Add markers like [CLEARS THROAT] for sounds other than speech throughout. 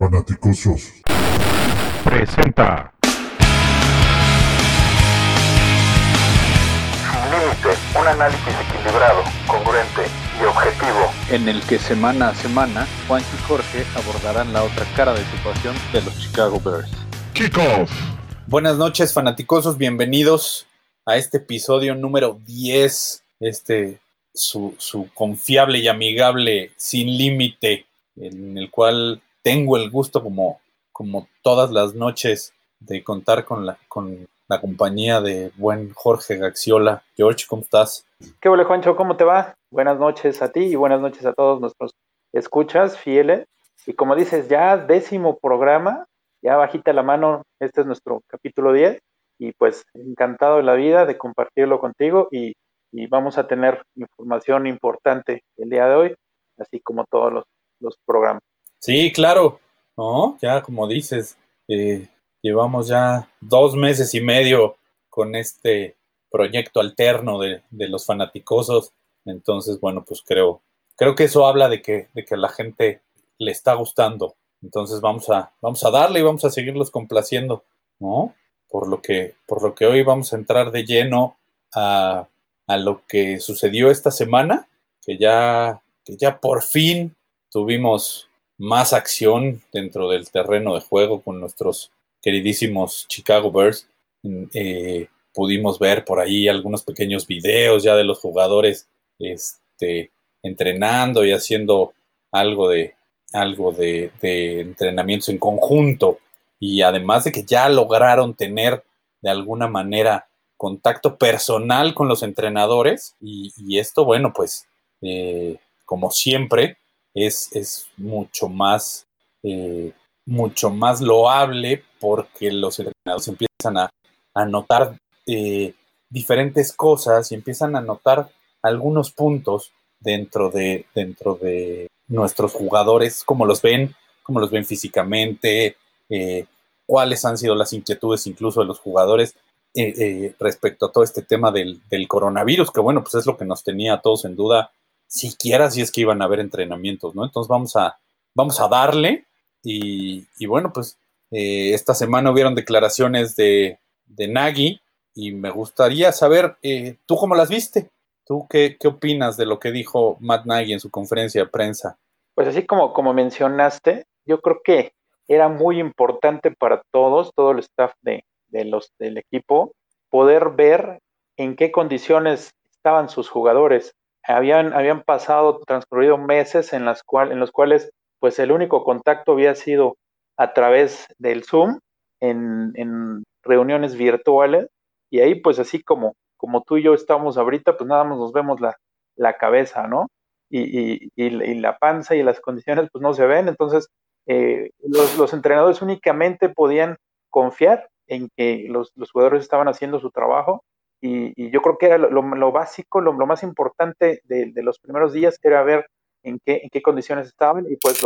Fanaticosos. Presenta. Sin límite, un análisis equilibrado, congruente y objetivo. en el que semana a semana Juan y Jorge abordarán la otra cara de situación de los Chicago Bears. Kickoff. Buenas noches, fanaticosos, bienvenidos a este episodio número 10, este su, su confiable y amigable sin límite, en el cual tengo el gusto como, como todas las noches de contar con la, con la compañía de buen Jorge Gaxiola. George, ¿cómo estás? ¿Qué huele, Juancho? ¿Cómo te va? Buenas noches a ti y buenas noches a todos nuestros escuchas fieles. Y como dices, ya décimo programa, ya bajita la mano, este es nuestro capítulo 10 y pues encantado de la vida de compartirlo contigo y, y vamos a tener información importante el día de hoy, así como todos los, los programas. Sí, claro, ¿no? Ya como dices, eh, llevamos ya dos meses y medio con este proyecto alterno de, de los fanaticosos. Entonces, bueno, pues creo, creo que eso habla de que, de que a la gente le está gustando. Entonces vamos a, vamos a darle y vamos a seguirlos complaciendo, ¿no? Por lo que, por lo que hoy vamos a entrar de lleno a, a lo que sucedió esta semana, que ya, que ya por fin tuvimos más acción dentro del terreno de juego con nuestros queridísimos Chicago Bears. Eh, pudimos ver por ahí algunos pequeños videos ya de los jugadores este, entrenando y haciendo algo de algo de, entrenamientos en conjunto y además de que ya lograron tener de alguna manera contacto personal con los entrenadores y, y esto bueno pues eh, como siempre es, es mucho más eh, mucho más loable porque los entrenadores empiezan a, a notar eh, diferentes cosas y empiezan a notar algunos puntos dentro de, dentro de nuestros jugadores, cómo los ven, cómo los ven físicamente, eh, cuáles han sido las inquietudes incluso de los jugadores eh, respecto a todo este tema del, del, coronavirus, que bueno, pues es lo que nos tenía a todos en duda, siquiera si es que iban a haber entrenamientos, ¿no? Entonces vamos a, vamos a darle y, y bueno, pues eh, esta semana hubieron declaraciones de, de Nagy y me gustaría saber, eh, ¿tú cómo las viste? ¿Tú qué, qué, opinas de lo que dijo Matt Nagy en su conferencia de prensa? Pues así como, como mencionaste, yo creo que era muy importante para todos, todo el staff de, de los, del equipo, poder ver en qué condiciones estaban sus jugadores. Habían, habían pasado, transcurrido meses en, las cual, en los cuales pues el único contacto había sido a través del Zoom, en, en reuniones virtuales, y ahí pues así como como tú y yo estamos ahorita, pues nada más nos vemos la, la cabeza, ¿no? Y, y, y, la panza y las condiciones pues no se ven, entonces eh, los, los, entrenadores únicamente podían confiar en que los, los jugadores estaban haciendo su trabajo y, yo creo que era lo, básico, lo, más importante de, los primeros días era ver en qué, condiciones estaban y pues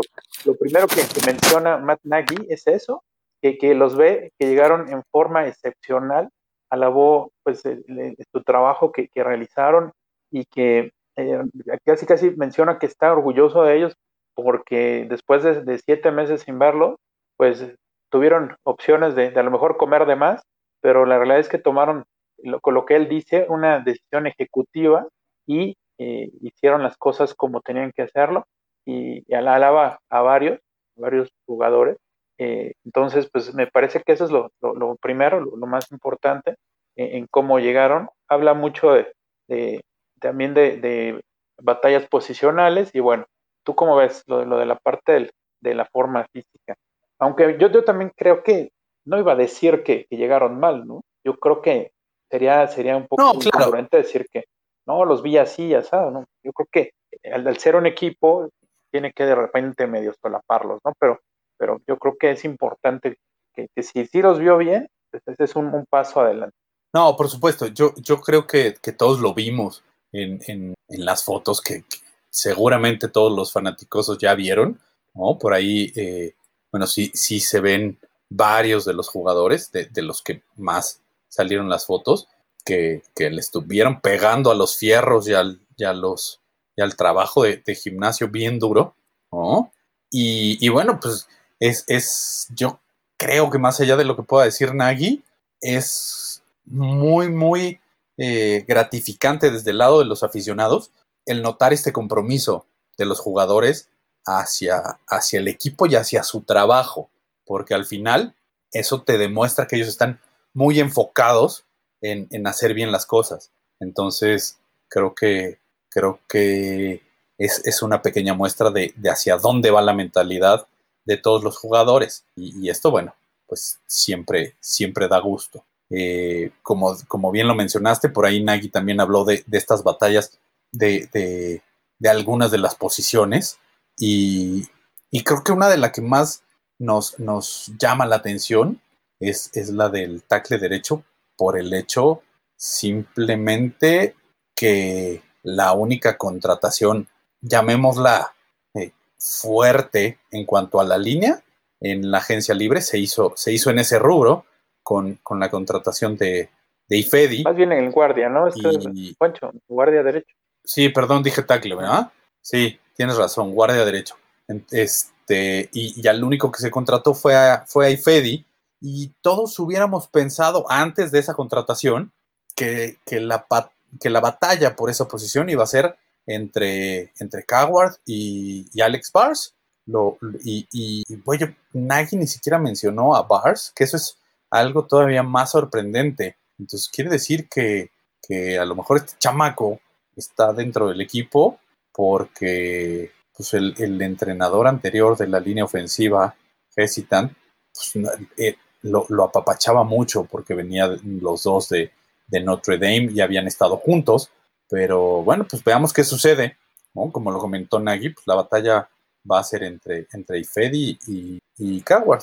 lo, primero que, menciona Matt Nagy es eso, que, los ve que llegaron en forma excepcional alabó pues su trabajo que, realizaron y que eh, casi casi menciona que está orgulloso de ellos porque después de, de, siete meses sin verlo, pues tuvieron opciones de, de, a lo mejor comer de más, pero la realidad es que tomaron, lo, con lo que él dice, una decisión ejecutiva y eh, hicieron las cosas como tenían que hacerlo y, y alaba a varios, varios jugadores eh, entonces, pues me parece que eso es lo, lo, lo primero, lo, más importante en, en, cómo llegaron. Habla mucho de, de también de, de, batallas posicionales y bueno, ¿tú cómo ves lo, lo de la parte del, de la forma física? Aunque yo, yo también creo que no iba a decir que, que llegaron mal, ¿no? Yo creo que sería, sería un poco no, claro. decir que no, los vi así, ya sabes, ¿no? Yo creo que al, al ser un equipo tiene que de repente medio solaparlos, ¿no? Pero pero yo creo que es importante que, que si, si, los vio bien, pues ese es un, un, paso adelante. No, por supuesto, yo, yo creo que, que todos lo vimos en, en, en las fotos que, que, seguramente todos los fanáticos ya vieron, ¿no? Por ahí, eh, bueno, sí, sí se ven varios de los jugadores, de, de los que más salieron las fotos, que, que, le estuvieron pegando a los fierros y al, los, trabajo de, de, gimnasio bien duro, ¿no? Y, y bueno, pues es, es, yo creo que más allá de lo que pueda decir Nagy, es muy, muy eh, gratificante desde el lado de los aficionados el notar este compromiso de los jugadores hacia, hacia el equipo y hacia su trabajo, porque al final eso te demuestra que ellos están muy enfocados en, en hacer bien las cosas. Entonces, creo que, creo que es, es una pequeña muestra de, de, hacia dónde va la mentalidad de todos los jugadores. Y, esto, bueno, pues siempre, siempre da gusto. Eh, como, como, bien lo mencionaste, por ahí Nagy también habló de, de estas batallas de, de, algunas de las posiciones. Y, y, creo que una de las que más nos, nos llama la atención es, es, la del tackle derecho por el hecho simplemente que la única contratación, llamémosla eh, fuerte en cuanto a la línea, en la agencia libre se hizo, se hizo en ese rubro con, con la contratación de, de Ifedi. Más bien en el guardia, ¿no? Y... Poncho, guardia derecho. Sí, perdón, dije tackle, ¿verdad? Sí, tienes razón, guardia derecho. Este, y, y al único que se contrató fue a, fue a Ifedi, y todos hubiéramos pensado antes de esa contratación que, que, la, que la batalla por esa posición iba a ser entre, entre Coward y, Alex Bars. Lo, y, bueno, Nagy ni siquiera mencionó a Bars, que eso es algo todavía más sorprendente. Entonces quiere decir que, que a lo mejor este chamaco está dentro del equipo porque pues el, entrenador anterior de la línea ofensiva, Hesitan, pues, eh, lo, apapachaba mucho porque venían los dos de, Notre Dame y habían estado juntos. Pero bueno, pues veamos qué sucede. Como lo comentó Nagy, pues la batalla va a ser entre, entre Ifedi y, y Coward.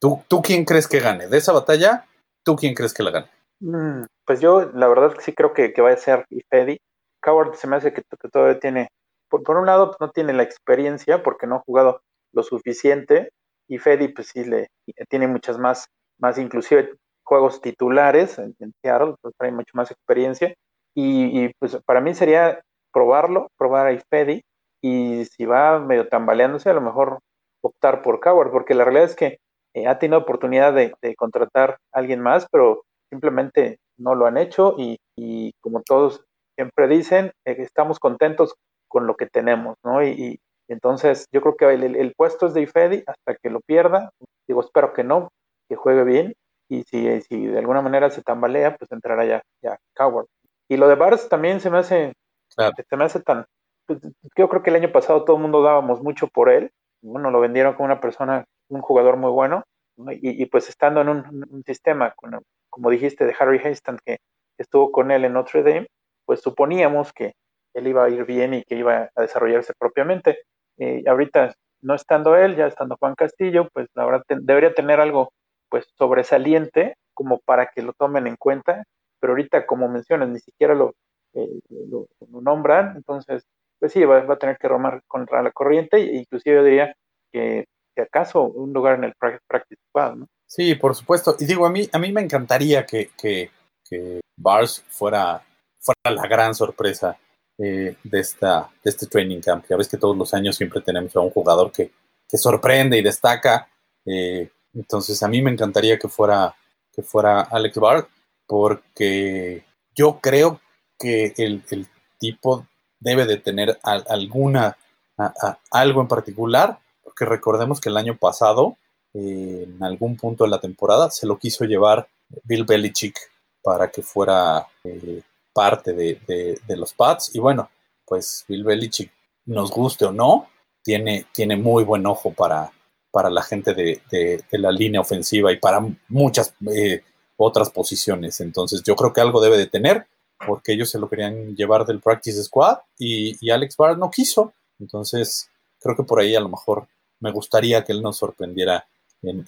¿Tú, ¿Tú quién crees que gane? De esa batalla, ¿tú quién crees que la gane? Mm, pues yo, la verdad, sí creo que, va a ser Ifedi. Coward se me hace que, que todavía tiene, por, un lado, no tiene la experiencia porque no ha jugado lo suficiente. Y Fedi, pues sí, le, tiene muchas más, más inclusive juegos titulares en, en Seattle, trae mucho más experiencia. Y, pues para mí sería probarlo, probar a Ifedi. Y si va medio tambaleándose, a lo mejor optar por Coward, porque la realidad es que eh, ha tenido oportunidad de, contratar a alguien más, pero simplemente no lo han hecho y, y como todos siempre dicen, eh, estamos contentos con lo que tenemos, ¿no? Y, entonces yo creo que el, puesto es de Ifedi hasta que lo pierda, digo, espero que no, que juegue bien y si, si de alguna manera se tambalea, pues entrará ya, ya Coward. Y lo de Bars también se me hace, claro. se me hace tan, pues, yo creo que el año pasado todo el mundo dábamos mucho por él, bueno, lo vendieron como una persona, un jugador muy bueno, ¿no? y, y, pues estando en un, un sistema, con, como dijiste, de Harry Haston, que estuvo con él en Notre Dame, pues suponíamos que él iba a ir bien y que iba a desarrollarse propiamente. Eh, ahorita, no estando él, ya estando Juan Castillo, pues la verdad te, debería tener algo pues sobresaliente como para que lo tomen en cuenta, pero ahorita, como mencionas, ni siquiera lo, eh, lo, nombran, entonces, pues sí, va, a tener que romar contra la corriente, e inclusive yo diría que si acaso un lugar en el practice squad, ¿no? Sí, por supuesto. Y digo, a mí, a mí me encantaría que, que, que Bars fuera, fuera la gran sorpresa eh, de, esta, de este training camp. Ya ves que todos los años siempre tenemos a un jugador que, que sorprende y destaca. Eh, entonces, a mí me encantaría que fuera, que fuera Alex Bart, porque yo creo que el, el tipo debe de tener alguna, algo en particular, porque recordemos que el año pasado, eh, en algún punto de la temporada, se lo quiso llevar Bill Belichick para que fuera eh, parte de, de, de, los Pats. Y bueno, pues Bill Belichick, nos guste o no, tiene, tiene muy buen ojo para, para la gente de, la línea ofensiva y para muchas eh, otras posiciones. Entonces yo creo que algo debe de tener, porque ellos se lo querían llevar del Practice Squad y, Alex Barr no quiso. Entonces creo que por ahí a lo mejor me gustaría que él nos sorprendiera en,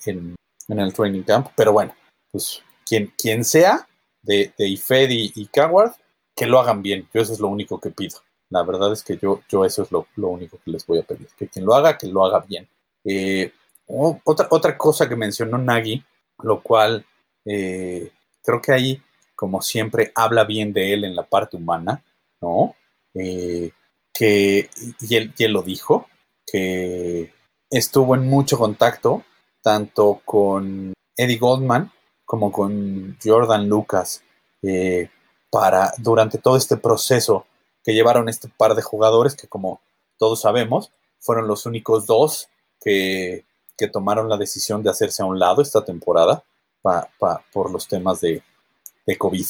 el training camp. Pero bueno, pues quien, quien sea, de, de Ifedi y Coward, que lo hagan bien. Yo eso es lo único que pido. La verdad es que yo, yo eso es lo único que les voy a pedir. Que quien lo haga, que lo haga bien. Eh, otra, otra cosa que mencionó Nagy, lo cual eh, creo que ahí, como siempre, habla bien de él en la parte humana, ¿no? Eh, que, y él, y él lo dijo, que estuvo en mucho contacto, tanto con Eddie Goldman como con Jordan Lucas, para durante todo este proceso que llevaron este par de jugadores que como todos sabemos fueron los únicos dos que, que tomaron la decisión de hacerse a un lado esta temporada por los temas de, de COVID.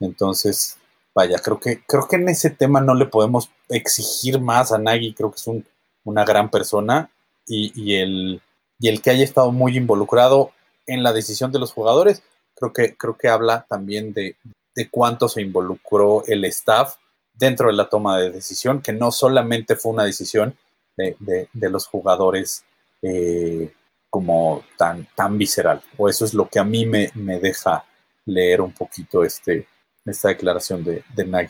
Entonces, vaya, creo que, creo que en ese tema no le podemos exigir más a Nagy, creo que es una gran persona y, el, y el que haya estado muy involucrado en la decisión de los jugadores, creo que, creo que habla también de, cuánto se involucró el staff dentro de la toma de decisión, que no solamente fue una decisión de, los jugadores eh, como tan, tan visceral, o eso es lo que a mí me, me deja leer un poquito este, esta declaración de, de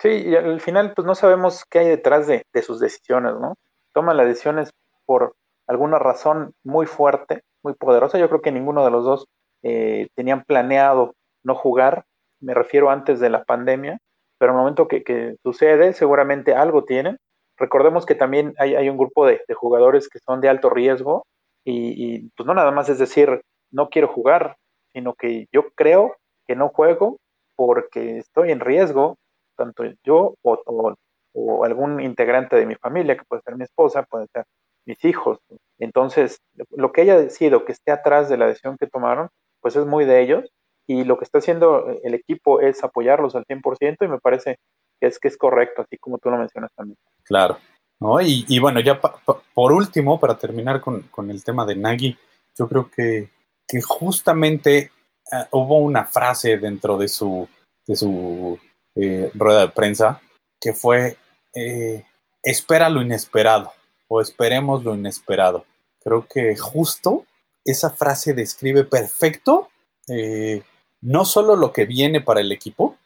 Sí, y al final pues no sabemos qué hay detrás de, sus decisiones, ¿no? Toma las decisiones por alguna razón muy fuerte, muy poderosa. Yo creo que ninguno de los dos eh, tenían planeado no jugar, me refiero antes de la pandemia, pero en el momento que, sucede, seguramente algo tienen. Recordemos que también hay, un grupo de, jugadores que son de alto riesgo y, pues no nada más es decir, no quiero jugar, sino que yo creo que no juego porque estoy en riesgo, tanto yo o, algún integrante de mi familia, que puede ser mi esposa, puede ser mis hijos. Entonces, lo que haya decidido que esté atrás de la decisión que tomaron, pues es muy de ellos. Y lo que está haciendo el equipo es apoyarlos al 100% y me parece es, que es correcto, así como tú lo mencionas también. Claro. ¿no? Y, bueno, ya por último, para terminar con, el tema de Nagy, yo creo que, que justamente Ah, hubo una frase dentro de su, de su eh, rueda de prensa que fue, eh, espera lo inesperado o esperemos lo inesperado. Creo que justo esa frase describe perfecto eh, no solo lo que viene para el equipo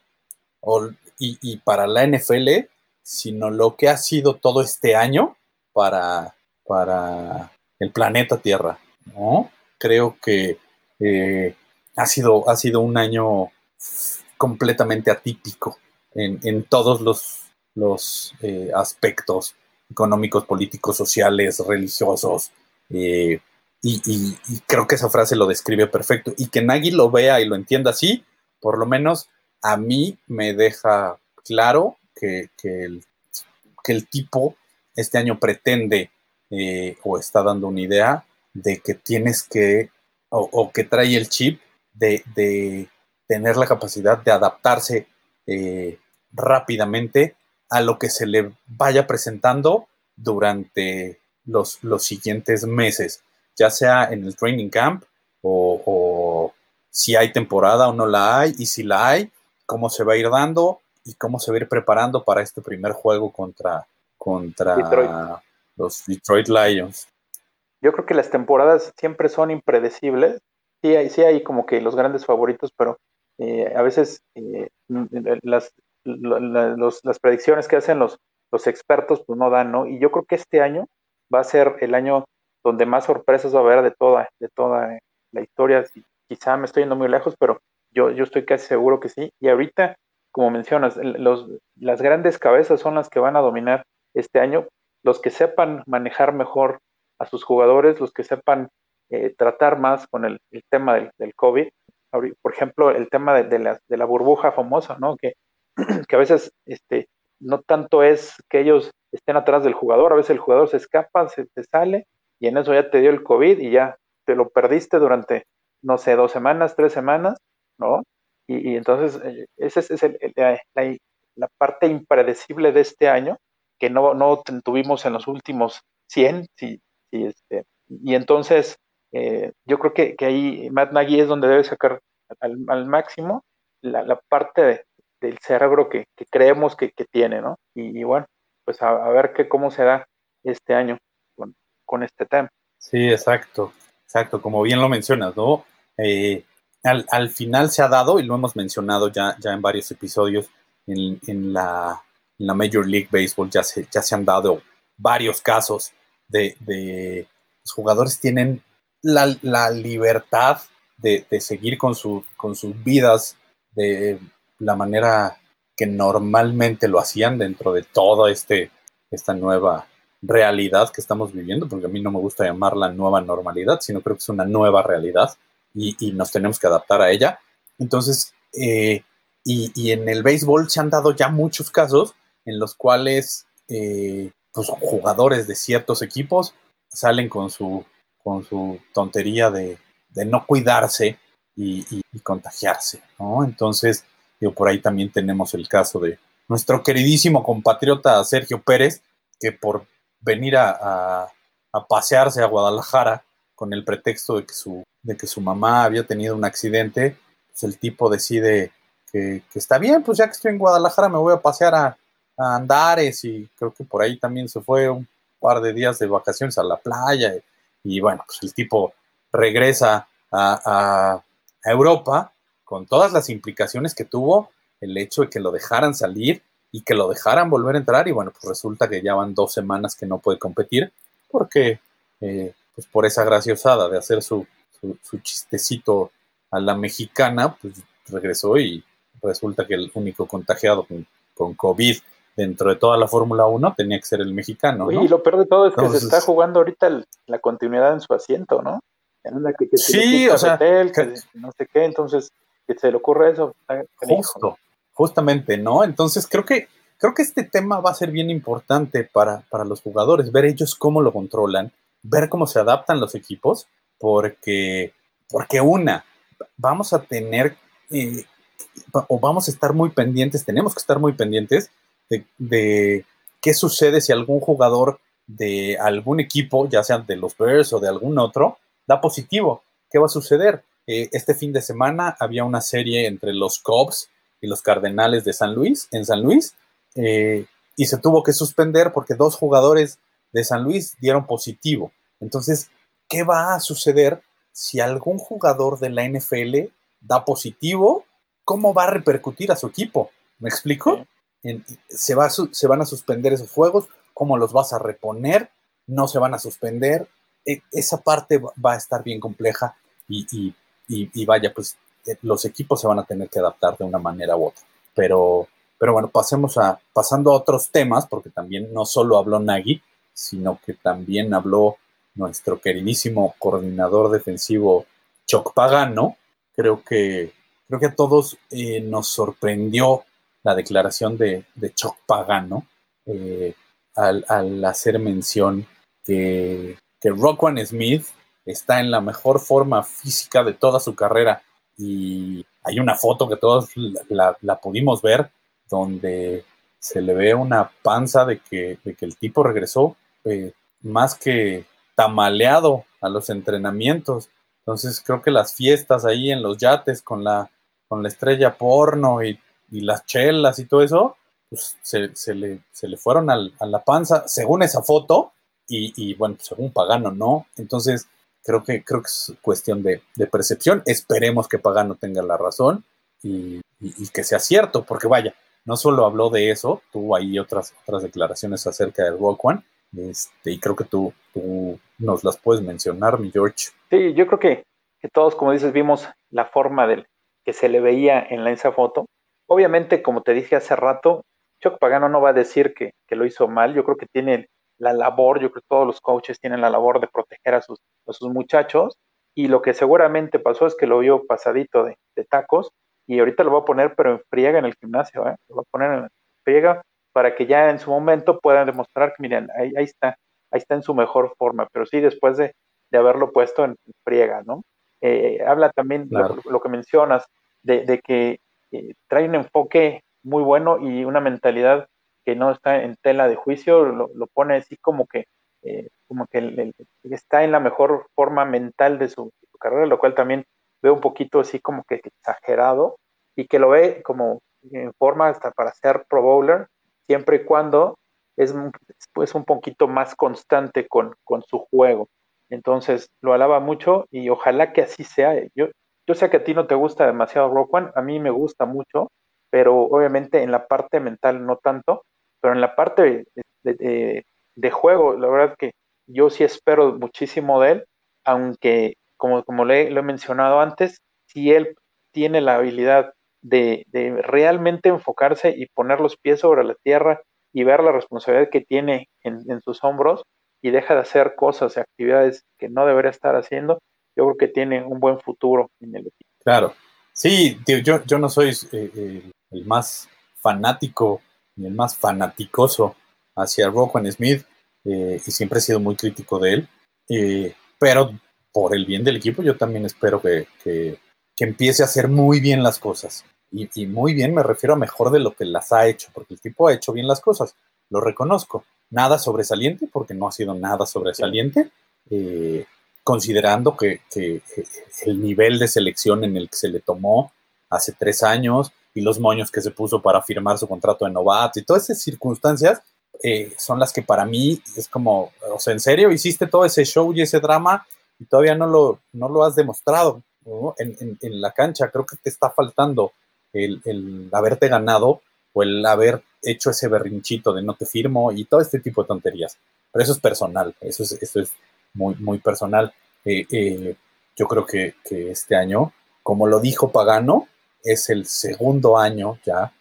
y, para la NFL, sino lo que ha sido todo este año para, para el planeta Tierra. ¿no? Creo que ha sido, ha sido un año completamente atípico en, todos los, los eh, aspectos económicos, políticos, sociales, religiosos. Eh, y, creo que esa frase lo describe perfecto. Y que Nagy lo vea y lo entienda así, por lo menos a mí me deja claro que, el, que el, tipo este año pretende eh, o está dando una idea de que tienes que, o que trae el chip de, tener la capacidad de adaptarse eh, rápidamente a lo que se le vaya presentando durante los, siguientes meses, ya sea en el training camp o, si hay temporada o no la hay, y si la hay, cómo se va a ir dando y cómo se va a ir preparando para este primer juego contra, contra los Detroit Lions. Yo creo que las temporadas siempre son impredecibles sí hay, sí hay como que los grandes favoritos, pero eh, a veces eh, las, las predicciones que hacen los, los expertos pues no dan, ¿no? Y yo creo que este año va a ser el año donde más sorpresas va a haber de toda, de toda la historia. Quizá me estoy yendo muy lejos, pero yo, yo estoy casi seguro que sí. Y ahorita, como mencionas, los, las grandes cabezas son las que van a dominar este año. Los que sepan manejar mejor a sus jugadores, los que sepan eh, tratar más con el, tema del, COVID. Por ejemplo, el tema de, la, de la, burbuja famosa, ¿no? Que, [CLEARS THROAT] que a veces este, no tanto es que ellos estén atrás del jugador, a veces el jugador se escapa, se, sale y en eso ya te dio el COVID y ya te lo perdiste durante, no sé, dos semanas, tres semanas, ¿no? Y, entonces, eh, esa es, el, la, la, parte impredecible de este año que no, no tuvimos en los últimos 100, sí, sí, este, y entonces eh, yo creo que, ahí Matt Nagy es donde debe sacar al, máximo la, parte del cerebro que, creemos que, tiene, ¿no? Y, bueno, pues a, ver qué, cómo será este año con, este tema. Sí, exacto, exacto, como bien lo mencionas, ¿no? Eh, al, final se ha dado, y lo hemos mencionado ya, ya en varios episodios, en, la, Major League Baseball ya se, ya se han dado varios casos de, de los jugadores tienen la, libertad de, seguir con, su, con sus vidas de la manera que normalmente lo hacían dentro de toda este, esta nueva realidad que estamos viviendo, porque a mí no me gusta llamarla nueva normalidad, sino creo que es una nueva realidad y, nos tenemos que adaptar a ella. Entonces, eh, y, en el béisbol se han dado ya muchos casos en los cuales eh, pues, jugadores de ciertos equipos salen con su, con su tontería de, no cuidarse y, contagiarse, ¿no? Entonces, por ahí también tenemos el caso de nuestro queridísimo compatriota Sergio Pérez, que por venir a, pasearse a Guadalajara con el pretexto de que su, de que su mamá había tenido un accidente, pues el tipo decide que, está bien, pues ya que estoy en Guadalajara me voy a pasear a, Andares y creo que por ahí también se fue un par de días de vacaciones a la playa y, bueno, pues el tipo regresa a, a Europa con todas las implicaciones que tuvo el hecho de que lo dejaran salir y que lo dejaran volver a entrar y bueno, pues resulta que ya van dos semanas que no puede competir porque eh, pues por esa graciosada de hacer su, su, chistecito a la mexicana, pues regresó y resulta que el único contagiado con, con COVID dentro de toda la Fórmula 1 tenía que ser el mexicano. Y lo peor de todo es que se está jugando ahorita la continuidad en su asiento, ¿no? sí, o sea, no sé qué, entonces que se le ocurre eso. Justo, Justamente, ¿no? Entonces creo que, creo que este tema va a ser bien importante para, los jugadores, ver ellos cómo lo controlan, ver cómo se adaptan los equipos, porque, porque una, vamos a tener eh, o vamos a estar muy pendientes, tenemos que estar muy pendientes de, qué sucede si algún jugador de algún equipo, ya sea de los Bears o de algún otro, da positivo. ¿Qué va a suceder? Eh, este fin de semana había una serie entre los Cubs y los Cardenales de San Luis, en San Luis, eh, y se tuvo que suspender porque dos jugadores de San Luis dieron positivo. Entonces, ¿qué va a suceder si algún jugador de la NFL da positivo? ¿Cómo va a repercutir a su equipo? ¿Me explico? se, va se van a suspender esos juegos, ¿cómo los vas a reponer? ¿No se van a suspender? E, esa parte va a estar bien compleja y, y vaya, pues eh, los equipos se van a tener que adaptar de una manera u otra. Pero, pero bueno, pasemos a, pasando a otros temas, porque también no solo habló Nagy, sino que también habló nuestro queridísimo coordinador defensivo Choc Pagano. Creo que, creo que a todos eh, nos sorprendió la declaración de, de Choc Pagano eh, al, al, hacer mención que, que Rockwan Smith está en la mejor forma física de toda su carrera y hay una foto que todos la, pudimos ver donde se le ve una panza de que, el tipo regresó eh, más que tamaleado a los entrenamientos. Entonces creo que las fiestas ahí en los yates con la, con la estrella porno y, las chelas y todo eso, pues se, le, se le, fueron a la panza, según esa foto, y, y bueno, según Pagano no. Entonces Creo que, creo que es cuestión de, percepción. Esperemos que Pagano tenga la razón y, que sea cierto, porque vaya, no solo habló de eso, tuvo ahí otras, otras declaraciones acerca del Rock este, y creo que tú, nos las puedes mencionar, mi George. Sí, yo creo que, todos, como dices, vimos la forma del que se le veía en la, esa foto. Obviamente, como te dije hace rato, Chuck Pagano no va a decir que, lo hizo mal, yo creo que tiene la labor, yo creo que todos los coaches tienen la labor de proteger a sus, a sus muchachos, y lo que seguramente pasó es que lo vio pasadito de, tacos, y ahorita lo va a poner, pero en friega en el gimnasio, ¿eh? lo va a poner en friega para que ya en su momento puedan demostrar que, miren, ahí, ahí está, ahí está en su mejor forma, pero sí después de, de haberlo puesto en friega, ¿no? Eh, habla también lo, que mencionas, de, de que eh, trae un enfoque muy bueno y una mentalidad que no está en tela de juicio, lo, pone así como que, eh, como que está en la mejor forma mental de su, carrera, lo cual también veo un poquito así como que exagerado y que lo ve como en forma hasta para ser pro bowler, siempre y cuando es pues, un poquito más constante con, con su juego. Entonces lo alaba mucho y ojalá que así sea. Yo, yo sé que a ti no te gusta demasiado Rock a mí me gusta mucho, pero obviamente en la parte mental no tanto pero en la parte de, juego, la verdad que yo sí espero muchísimo de él, aunque como, como le, lo he mencionado antes, si él tiene la habilidad de, realmente enfocarse y poner los pies sobre la tierra y ver la responsabilidad que tiene en, sus hombros y deja de hacer cosas y actividades que no debería estar haciendo, yo creo que tiene un buen futuro en el equipo. Claro, sí, yo, yo no soy eh, el más fanático ni el más fanaticoso hacia Roquan Smith eh, y siempre he sido muy crítico de él, eh, pero por el bien del equipo yo también espero que, que, empiece a hacer muy bien las cosas. Y, y, muy bien me refiero a mejor de lo que las ha hecho, porque el tipo ha hecho bien las cosas, lo reconozco. Nada sobresaliente, porque no ha sido nada sobresaliente, eh, considerando que, el nivel de selección en el que se le tomó hace tres años y los moños que se puso para firmar su contrato de novato y todas esas circunstancias eh, son las que para mí es como, o sea, en serio, hiciste todo ese show y ese drama y todavía no lo, no lo has demostrado en, la cancha. Creo que te está faltando el, el, haberte ganado o el haber hecho ese berrinchito de no te firmo y todo este tipo de tonterías. Pero eso es personal, eso es, eso es muy, muy personal. Eh, eh, yo creo que, que, este año, como lo dijo Pagano, es el segundo año ya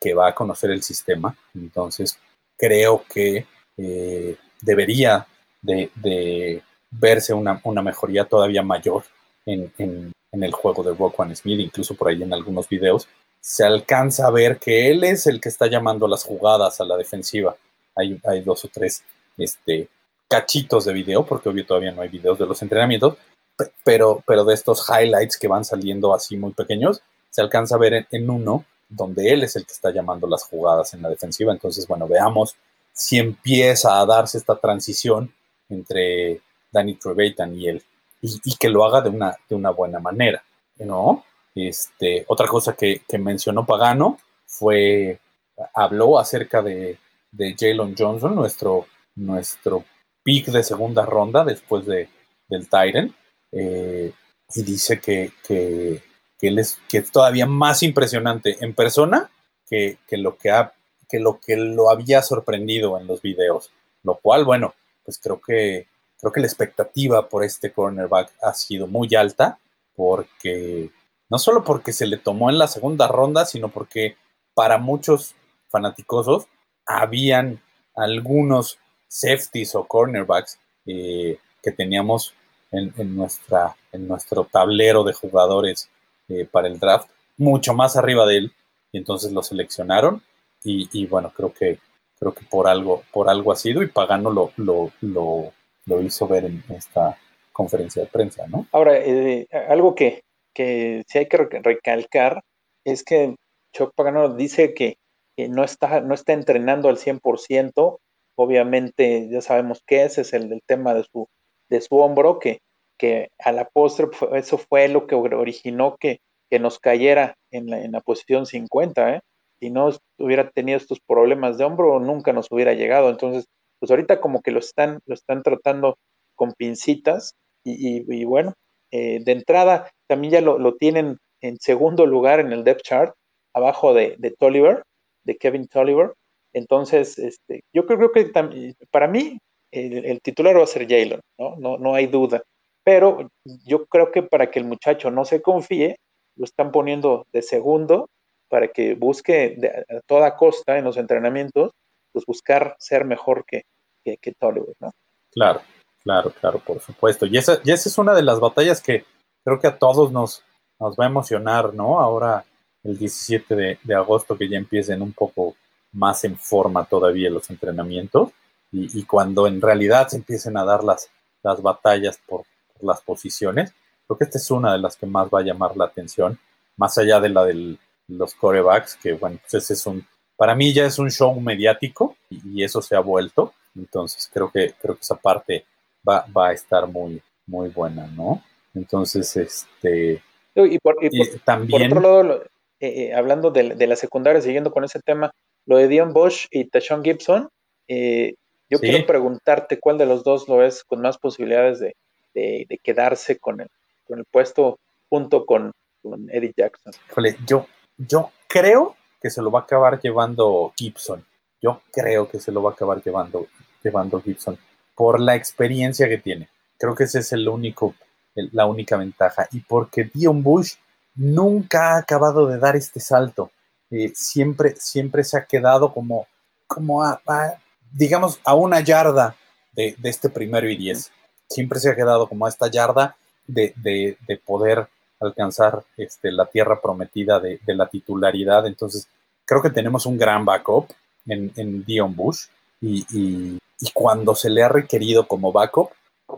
que va a conocer el sistema. Entonces, creo que eh, debería de, verse una, mejoría todavía mayor en, el juego de Rock One Smith, incluso por ahí en algunos videos, se alcanza a ver que él es el que está llamando las jugadas a la defensiva. Hay, hay dos o tres este, cachitos de video, porque obvio todavía no hay videos de los entrenamientos, pero, pero de estos highlights que van saliendo así muy pequeños, se alcanza a ver en uno donde él es el que está llamando las jugadas en la defensiva. Entonces, bueno, veamos si empieza a darse esta transición entre Danny Trevathan y él, y, que lo haga de una, de una buena manera, ¿no? Este, otra cosa que, mencionó Pagano fue, habló acerca de, de Jalen Johnson, nuestro, nuestro pick de segunda ronda después de, del Tyrant, eh, y dice que, que que, él es, que es todavía más impresionante en persona que, lo que ha, que lo que lo había sorprendido en los videos. Lo cual, bueno, pues creo que, creo que la expectativa por este cornerback ha sido muy alta, porque no solo porque se le tomó en la segunda ronda, sino porque para muchos fanáticosos habían algunos safeties o cornerbacks eh, que teníamos en, en, nuestra, en nuestro tablero de jugadores eh, para el draft, mucho más arriba de él, y entonces lo seleccionaron, y, bueno, creo que, creo que por algo, por algo ha sido, y Pagano lo, hizo ver en esta conferencia de prensa, ¿no? Ahora, eh, algo que, que sí hay que recalcar es que Chuck Pagano dice que, no, está, no está entrenando al 100%, obviamente ya sabemos que ese es el, el tema de su, de su hombro, que que a la postre eso fue lo que originó que, que nos cayera en la, en la posición 50, ¿eh? Si no hubiera tenido estos problemas de hombro, nunca nos hubiera llegado. Entonces, pues ahorita como que lo están, lo están tratando con pincitas y, bueno, eh, de entrada también ya lo, tienen en segundo lugar en el depth chart, abajo de, de Tolliver, de Kevin Tolliver. Entonces, este, yo creo, que para mí el, titular va a ser Jalen, ¿no? No, no hay duda. Pero yo creo que para que el muchacho no se confíe, lo están poniendo de segundo para que busque a toda costa en los entrenamientos, pues buscar ser mejor que, que, ¿no? Claro, claro, claro, por supuesto. Y esa, y esa es una de las batallas que creo que a todos nos, nos va a emocionar, ¿no? Ahora, el 17 de, agosto, que ya empiecen un poco más en forma todavía los entrenamientos y, y cuando en realidad se empiecen a dar las, las batallas por, las posiciones. Creo que esta es una de las que más va a llamar la atención, más allá de la de los corebacks, que bueno, pues ese es un, para mí ya es un show mediático y, eso se ha vuelto. Entonces creo que, creo que esa parte va, va a estar muy, muy buena, ¿no? Entonces, este... Y por, también... otro lado, eh, eh, hablando de, la secundaria, siguiendo con ese tema, lo de Dion Bosch y Tashon Gibson, eh, yo quiero preguntarte cuál de los dos lo es con más posibilidades de, de, quedarse con el, con el puesto junto con, Eddie Jackson. yo, yo creo que se lo va a acabar llevando Gibson. Yo creo que se lo va a acabar llevando, llevando Gibson por la experiencia que tiene. Creo que ese es el único, la única ventaja. Y porque Dion Bush nunca ha acabado de dar este salto. Eh, siempre, siempre se ha quedado como como a, digamos, a una yarda de, este primero y diez. Siempre se ha quedado como a esta yarda de, de, de poder alcanzar este, la tierra prometida de, la titularidad. Entonces, creo que tenemos un gran backup en, en Dion Bush y, y, y cuando se le ha requerido como backup,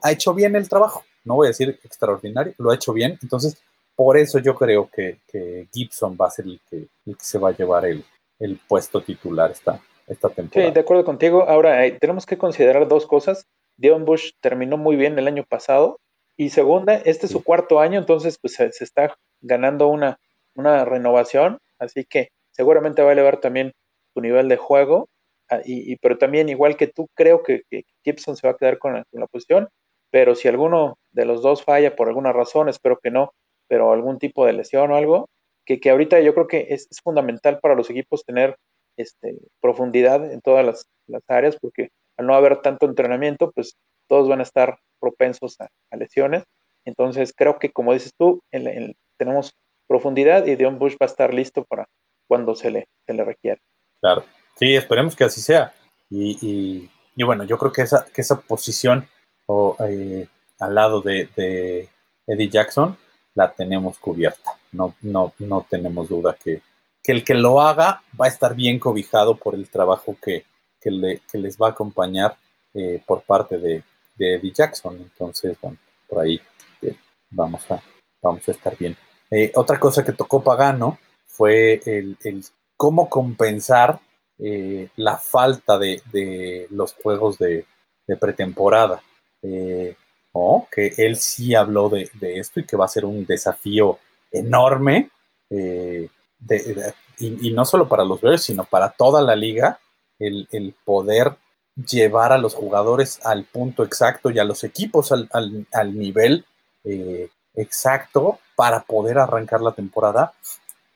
ha hecho bien el trabajo. No voy a decir extraordinario, lo ha hecho bien. Entonces, por eso yo creo que, que Gibson va a ser el que, el que, se va a llevar el, el puesto titular esta, esta temporada. Sí, de acuerdo contigo. Ahora, eh, tenemos que considerar dos cosas. Dion Bush terminó muy bien el año pasado. Y segunda, este es su cuarto año, entonces pues se, se está ganando una, una renovación. Así que seguramente va a elevar también su nivel de juego. Ah, y, y, pero también, igual que tú, creo que, que Gibson se va a quedar con la, con la posición. Pero si alguno de los dos falla por alguna razón, espero que no, pero algún tipo de lesión o algo, que, que ahorita yo creo que es, es, fundamental para los equipos tener este, profundidad en todas las, las, áreas, porque al no haber tanto entrenamiento, pues todos van a estar propensos a, a lesiones. Entonces creo que, como dices tú, en, en, tenemos profundidad y Dion Bush va a estar listo para cuando se le, se le. Claro, sí, esperemos que así sea. Y, y, y bueno, yo creo que esa, que esa posición o, eh, al lado de, de Eddie Jackson la tenemos cubierta. No, no, no tenemos duda que, que, el que lo haga va a estar bien cobijado por el trabajo que, que, le, que les va a acompañar eh, por parte de, de, Eddie Jackson. Entonces, bueno, por ahí eh, vamos, a, vamos a estar bien. Otra cosa que tocó Pagano fue el, el cómo compensar eh, la falta de, los juegos de, pretemporada. ¿no? que él sí habló de, esto y que va a ser un desafío enorme, eh, y, no solo para los Bears, sino para toda la liga, el, poder llevar a los jugadores al punto exacto y a los equipos al, al, al nivel eh, exacto para poder arrancar la temporada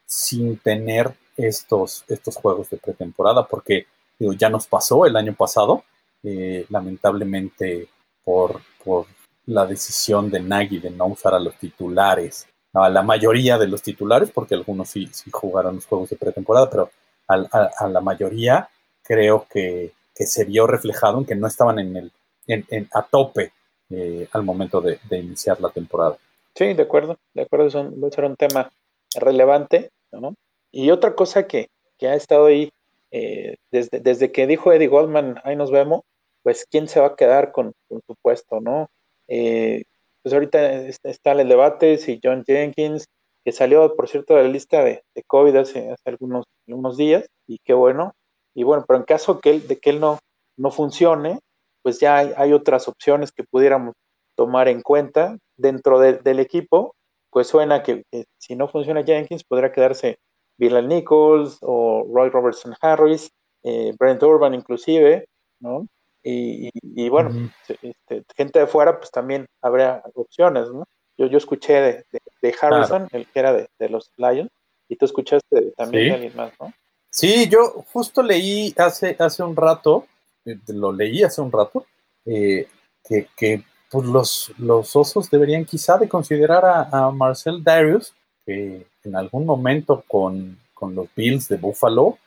sin tener estos, estos juegos de pretemporada, porque digo, ya nos pasó el año pasado, eh, lamentablemente por, por la decisión de Nagy de no usar a los titulares, a la mayoría de los titulares, porque algunos sí, jugaron los juegos de pretemporada, pero a, a, la mayoría creo que, que, se vio reflejado en que no estaban en el, en, en, a tope eh, al momento de, iniciar la temporada. Sí, de acuerdo, de acuerdo, va a ser un tema relevante, ¿no? Y otra cosa que, que ha estado ahí eh, desde, desde que dijo Eddie Goldman, ahí nos vemos, pues quién se va a quedar con, con su puesto, ¿no? Eh, pues ahorita está el debate si John Jenkins, que salió, por cierto, de la lista de, de COVID hace, algunos, algunos días, y qué bueno. Y bueno, pero en caso que él, de que él no, no funcione, pues ya hay, hay otras opciones que pudiéramos tomar en cuenta dentro de, del equipo. Pues suena que, que, si no funciona Jenkins, podrá quedarse Bilal Nichols o Roy Robertson Harris, eh, Brent Urban inclusive, ¿no? Y, y, y bueno, uh -huh. este, gente de fuera, pues también habría opciones, ¿no? Yo, yo escuché de, de, de Harrison, claro. el que era de, de, los Lions, y tú escuchaste también sí. de alguien más, ¿no? Sí, yo justo leí hace, hace un rato, eh, lo leí hace un rato, eh, que, que pues los, los, osos deberían quizá de considerar a, a, Marcel Darius, en algún momento con, con los Bills de Buffalo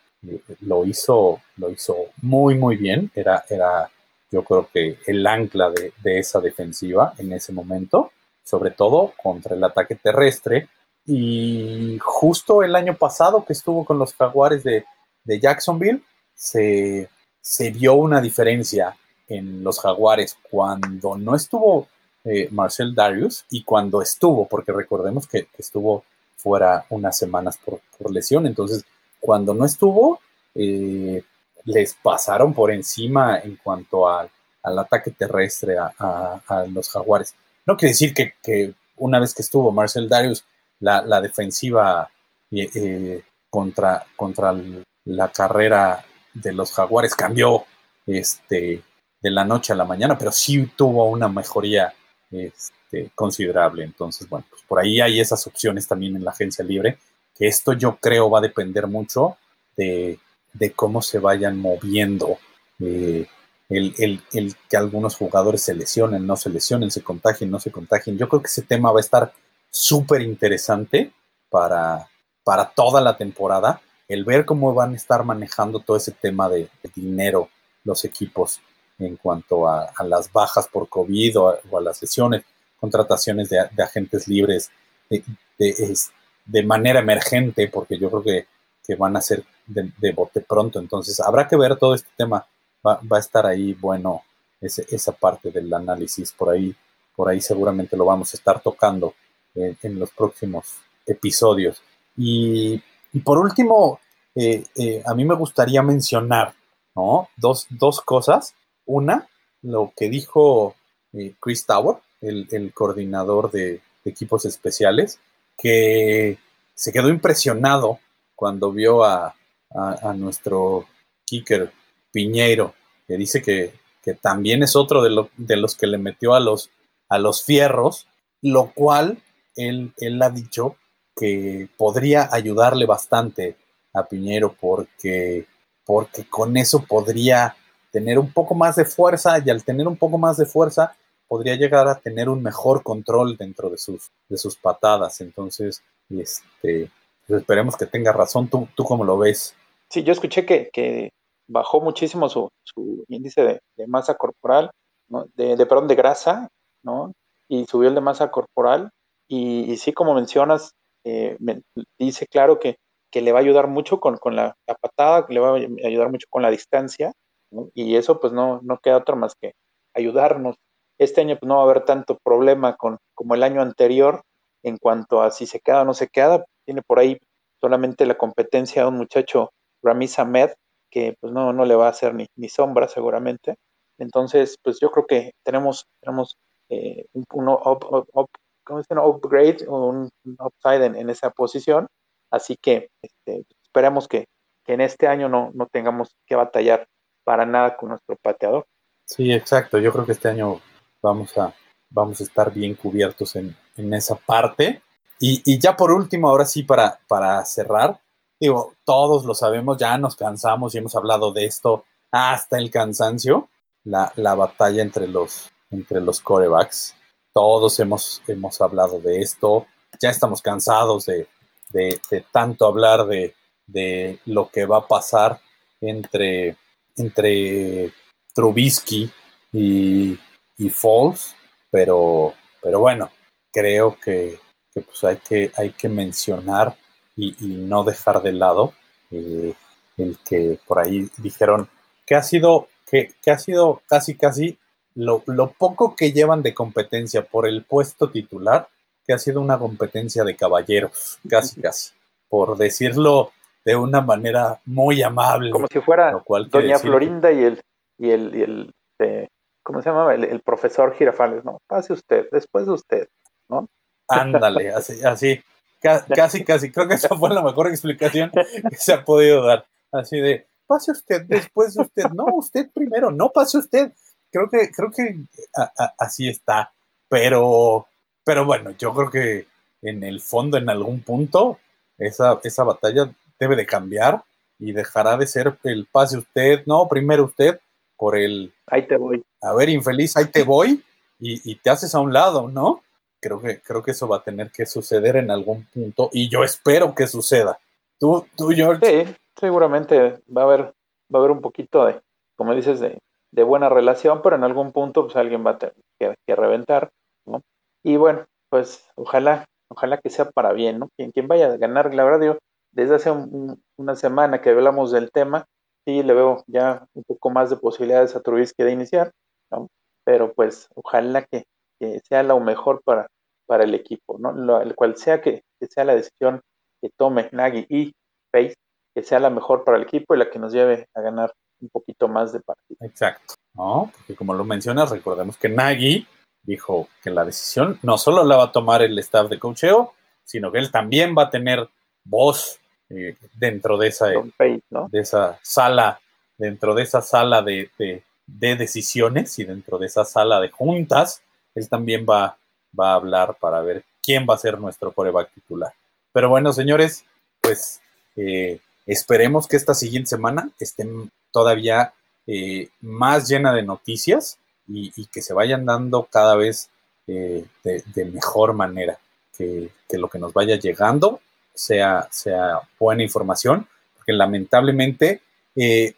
lo hizo, lo hizo muy, muy bien. Era, era yo creo que el ancla de, de, esa defensiva en ese momento, sobre todo contra el ataque terrestre. Y justo el año pasado que estuvo con los jaguares de, de Jacksonville, se, se, vio una diferencia en los jaguares cuando no estuvo eh, Marcel Darius y cuando estuvo, porque recordemos que, estuvo fuera unas semanas por, por lesión. Entonces, cuando no estuvo, eh, les pasaron por encima en cuanto al ataque terrestre a, a, los jaguares. No quiere decir que, que, una vez que estuvo Marcel Darius, la, la defensiva eh, contra, contra la carrera de los jaguares cambió este, de la noche a la mañana, pero sí tuvo una mejoría este, considerable. Entonces, bueno, pues por ahí hay esas opciones también en la agencia libre que esto yo creo va a depender mucho de, cómo se vayan moviendo. Eh, el, el, el, que algunos jugadores se lesionen, no se lesionen, se contagien, no se contagien. Yo creo que ese tema va a estar súper interesante para, para toda la temporada el ver cómo van a estar manejando todo ese tema de dinero los equipos en cuanto a, las bajas por COVID o a, las lesiones, contrataciones de, agentes libres de, manera emergente, porque yo creo que, que van a ser de, bote pronto. Entonces, habrá que ver todo este tema. Va, va a estar ahí, bueno, ese, esa parte del análisis por ahí. Por ahí seguramente lo vamos a estar tocando en, en los próximos episodios. Y, y por último, eh, eh, a mí me gustaría mencionar ¿no? dos, dos cosas. Una, lo que dijo eh, Chris Tower, el, el coordinador de, equipos especiales, que se quedó impresionado cuando vio a, a, a nuestro kicker Piñeiro, que dice que, que también es otro de, lo, de, los que le metió a los, a los fierros, lo cual él, él ha dicho que podría ayudarle bastante a Piñero porque, porque con eso podría tener un poco más de fuerza y al tener un poco más de fuerza podría llegar a tener un mejor control dentro de sus, de sus patadas. Entonces, este, pues esperemos que tenga razón. ¿Tú, tú cómo lo ves? Sí, yo escuché que, que bajó muchísimo su, su índice de, masa corporal, de, perdón, de grasa, ¿no? Y subió el de masa corporal. Y, y sí, como mencionas, eh, me dice claro que, que, le va a ayudar mucho con, con la, la, patada, que le va a ayudar mucho con la distancia, y eso pues no, no queda otra más que ayudarnos. Este año pues no va a haber tanto problema con, como el año anterior en cuanto a si se queda o no se queda, tiene por ahí solamente la competencia de un muchacho, Ramiz Ahmed, que pues no, no le va a hacer ni, ni sombra seguramente. Entonces, pues yo creo que tenemos, tenemos eh, un, un up, up, upgrade un, upside en, en, esa posición. Así que este, esperemos que, que, en este año no, no tengamos que batallar para nada con nuestro pateador. Sí, exacto. Yo creo que este año vamos a, vamos a estar bien cubiertos en, en esa parte. Y, y, ya por último, ahora sí, para, para cerrar, digo, todos lo sabemos, ya nos cansamos y hemos hablado de esto hasta el cansancio, la, la batalla entre los, entre los corebacks todos hemos, hemos hablado de esto, ya estamos cansados de, de, de tanto hablar de, de, lo que va a pasar entre, entre Trubisky y, y Falls, pero, pero bueno, creo que, que, pues hay, que hay que mencionar y, y no dejar de lado eh, el que por ahí dijeron que ha sido, que, que ha sido casi casi lo, lo, poco que llevan de competencia por el puesto titular, que ha sido una competencia de caballeros, casi, [LAUGHS] casi, por decirlo de una manera muy amable. Como si fuera Doña Florinda y el, y el, y el eh, ¿cómo se llamaba? El, el, profesor Girafales, ¿no? Pase usted, después de usted, ¿no? [LAUGHS] Ándale, así, así, casi, casi, creo que esa fue la mejor explicación que se ha podido dar. Así de, pase usted, después de usted, no, usted primero, no pase usted creo que, creo que a, a, así está. Pero, pero bueno, yo creo que en el fondo, en algún punto, esa, esa batalla debe de cambiar y dejará de ser el pase usted, no, primero usted, por el... Ahí te voy. A ver, infeliz, ahí te voy y, y te haces a un lado, ¿no? Creo que, creo que eso va a tener que suceder en algún punto y yo espero que suceda. ¿Tú, tú George? Sí, seguramente va a haber, va a haber un poquito de, como dices, de, de buena relación, pero en algún punto pues alguien va a tener que, que, reventar, ¿no? Y bueno, pues ojalá, ojalá que sea para bien, ¿no? Quien, quien vaya a ganar, la verdad, yo desde hace un, una semana que hablamos del tema, sí le veo ya un poco más de posibilidades a Trubisky de iniciar. Pero pues ojalá que, sea lo mejor para, para el equipo, ¿no? El cual sea que, que sea la decisión que tome Nagy y Pace, que sea la mejor para el equipo y la que nos lleve a ganar un poquito más de partido. Exacto, ¿no? Porque como lo mencionas, recordemos que Nagy dijo que la decisión no solo la va a tomar el staff de cocheo, sino que él también va a tener voz eh, dentro de esa, Page, ¿no? de esa sala, dentro de esa sala de, de, de, decisiones y dentro de esa sala de juntas, él también va, va a hablar para ver quién va a ser nuestro coreback titular. Pero bueno, señores, pues eh, esperemos que esta siguiente semana estén todavía eh, más llena de noticias y, y, que se vayan dando cada vez de, de, mejor manera, que, que, lo que nos vaya llegando sea, buena información, porque lamentablemente eh,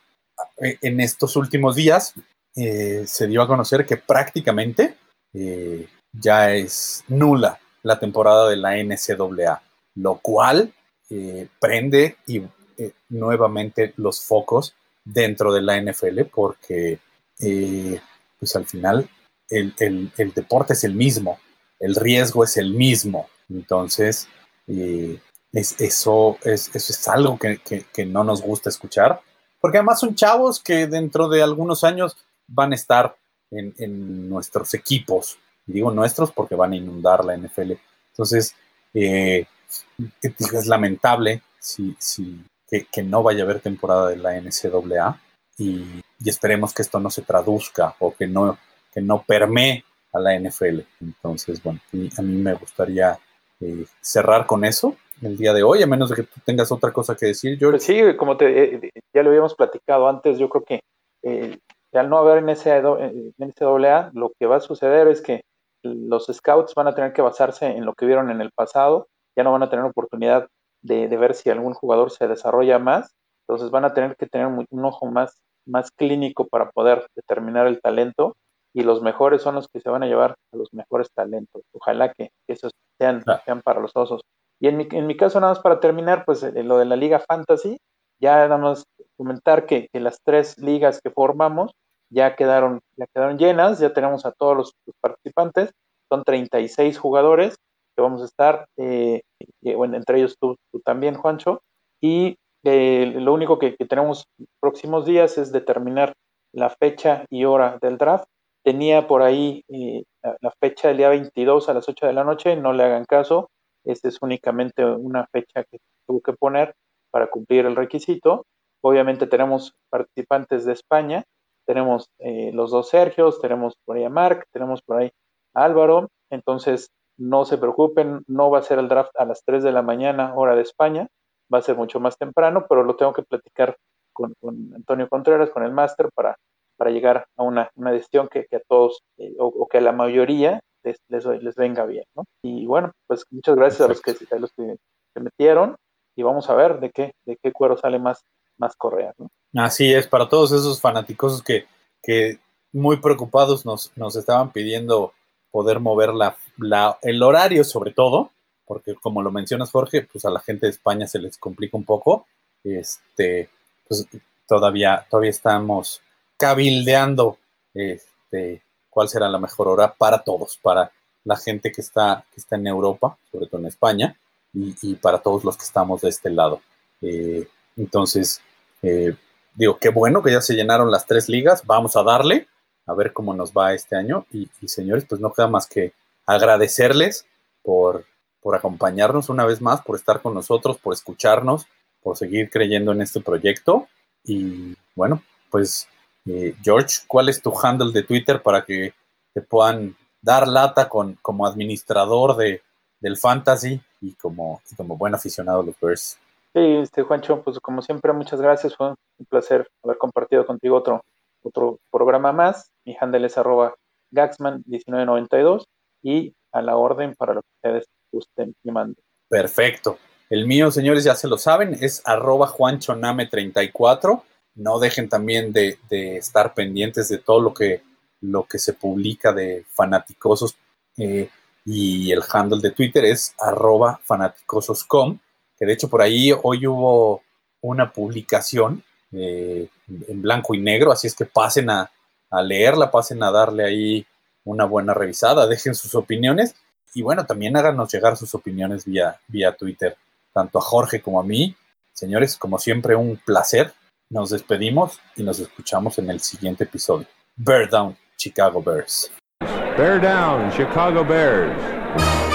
en estos últimos días eh, se dio a conocer que prácticamente eh, ya es nula la temporada de la NCAA, lo cual prende y nuevamente los focos dentro de la NFL porque pues al final el, deporte es el mismo, el riesgo es el mismo. Entonces, es, eso, es, eso es algo que, no nos gusta escuchar, porque además son chavos que dentro de algunos años van a estar en, nuestros equipos. Digo nuestros porque van a inundar la NFL. Entonces, eh, es lamentable si, si, que, no vaya a haber temporada de la NCAA y, y, esperemos que esto no se traduzca o que no, que no permee a la NFL. Entonces, bueno, a mí me gustaría eh, cerrar con eso el día de hoy, a menos de que tú tengas otra cosa que decir, George. Pues sí, como te, eh, ya lo habíamos platicado antes, yo creo que eh, al no haber NCAA, lo que va a suceder es que los scouts van a tener que basarse en lo que vieron en el pasado, ya no van a tener oportunidad de, ver si algún jugador se desarrolla más, entonces van a tener que tener un ojo más, más clínico para poder determinar el talento y los mejores son los que se van a llevar a los mejores talentos. Ojalá que, esos sean, sean para los osos. Y en mi, en mi caso, nada más para terminar, pues eh, lo de la Liga Fantasy, ya nada más comentar que, las tres ligas que formamos ya quedaron, ya quedaron llenas, ya tenemos a todos los, participantes, son 36 jugadores que vamos a estar, eh, bueno, entre ellos tú, tú también, Juancho, y eh, lo único que, tenemos próximos días es determinar la fecha y hora del draft. Tenía por ahí la, la, fecha del día 22 a las 8 de la noche, no le hagan caso, esta es únicamente una fecha que tuvo que poner para cumplir el requisito. Obviamente tenemos participantes de España, tenemos eh, los dos Sergios, tenemos por ahí a Marc, tenemos por ahí a Álvaro, entonces no se preocupen, no va a ser el draft a las 3 de la mañana hora de España, va a ser mucho más temprano, pero lo tengo que platicar con, Antonio Contreras, con el máster, para, para llegar a una, decisión que, a todos eh, o, que a la mayoría les, les, venga bien, ¿no? Y bueno, pues muchas gracias a los que, a los que se metieron y vamos a ver de qué, de qué cuero sale más, más correa, ¿no? Así es, para todos esos fanáticos que, que muy preocupados nos, nos estaban pidiendo poder mover la, la, el horario sobre todo, porque como lo mencionas Jorge, pues a la gente de España se les complica un poco, este, pues todavía, todavía estamos cabildeando este, cuál será la mejor hora para todos, para la gente que está, que está en Europa, sobre todo en España, y, para todos los que estamos de este lado. Eh, entonces, eh, digo, qué bueno que ya se llenaron las tres ligas, vamos a darle, a ver cómo nos va este año. Y, señores, pues no queda más que agradecerles por, por acompañarnos una vez más, por estar con nosotros, por escucharnos, por seguir creyendo en este proyecto. Y bueno, pues eh, George, ¿cuál es tu handle de Twitter para que te puedan dar lata con, como administrador de, del fantasy y como, como buen aficionado a los Bears? Sí, este Juancho, pues como siempre, muchas gracias. Fue un placer haber compartido contigo otro, otro programa más. Mi handle es arroba Gaxman1992 y a la orden para lo que ustedes gusten y manden. Perfecto. El mío, señores, ya se lo saben, es arroba juanchoname34 no dejen también de, estar pendientes de todo lo que, lo que se publica de fanaticosos eh, y el handle de Twitter es arroba fanaticososcom, que de hecho por ahí hoy hubo una publicación eh, en blanco y negro, así es que pasen a, leerla, pasen a darle ahí una buena revisada, dejen sus opiniones y bueno, también háganos llegar sus opiniones vía, vía Twitter, tanto a Jorge como a mí. Señores, como siempre, un placer nos despedimos y nos escuchamos en el siguiente episodio. Bear Down, Chicago Bears. Bear Down, Chicago Bears.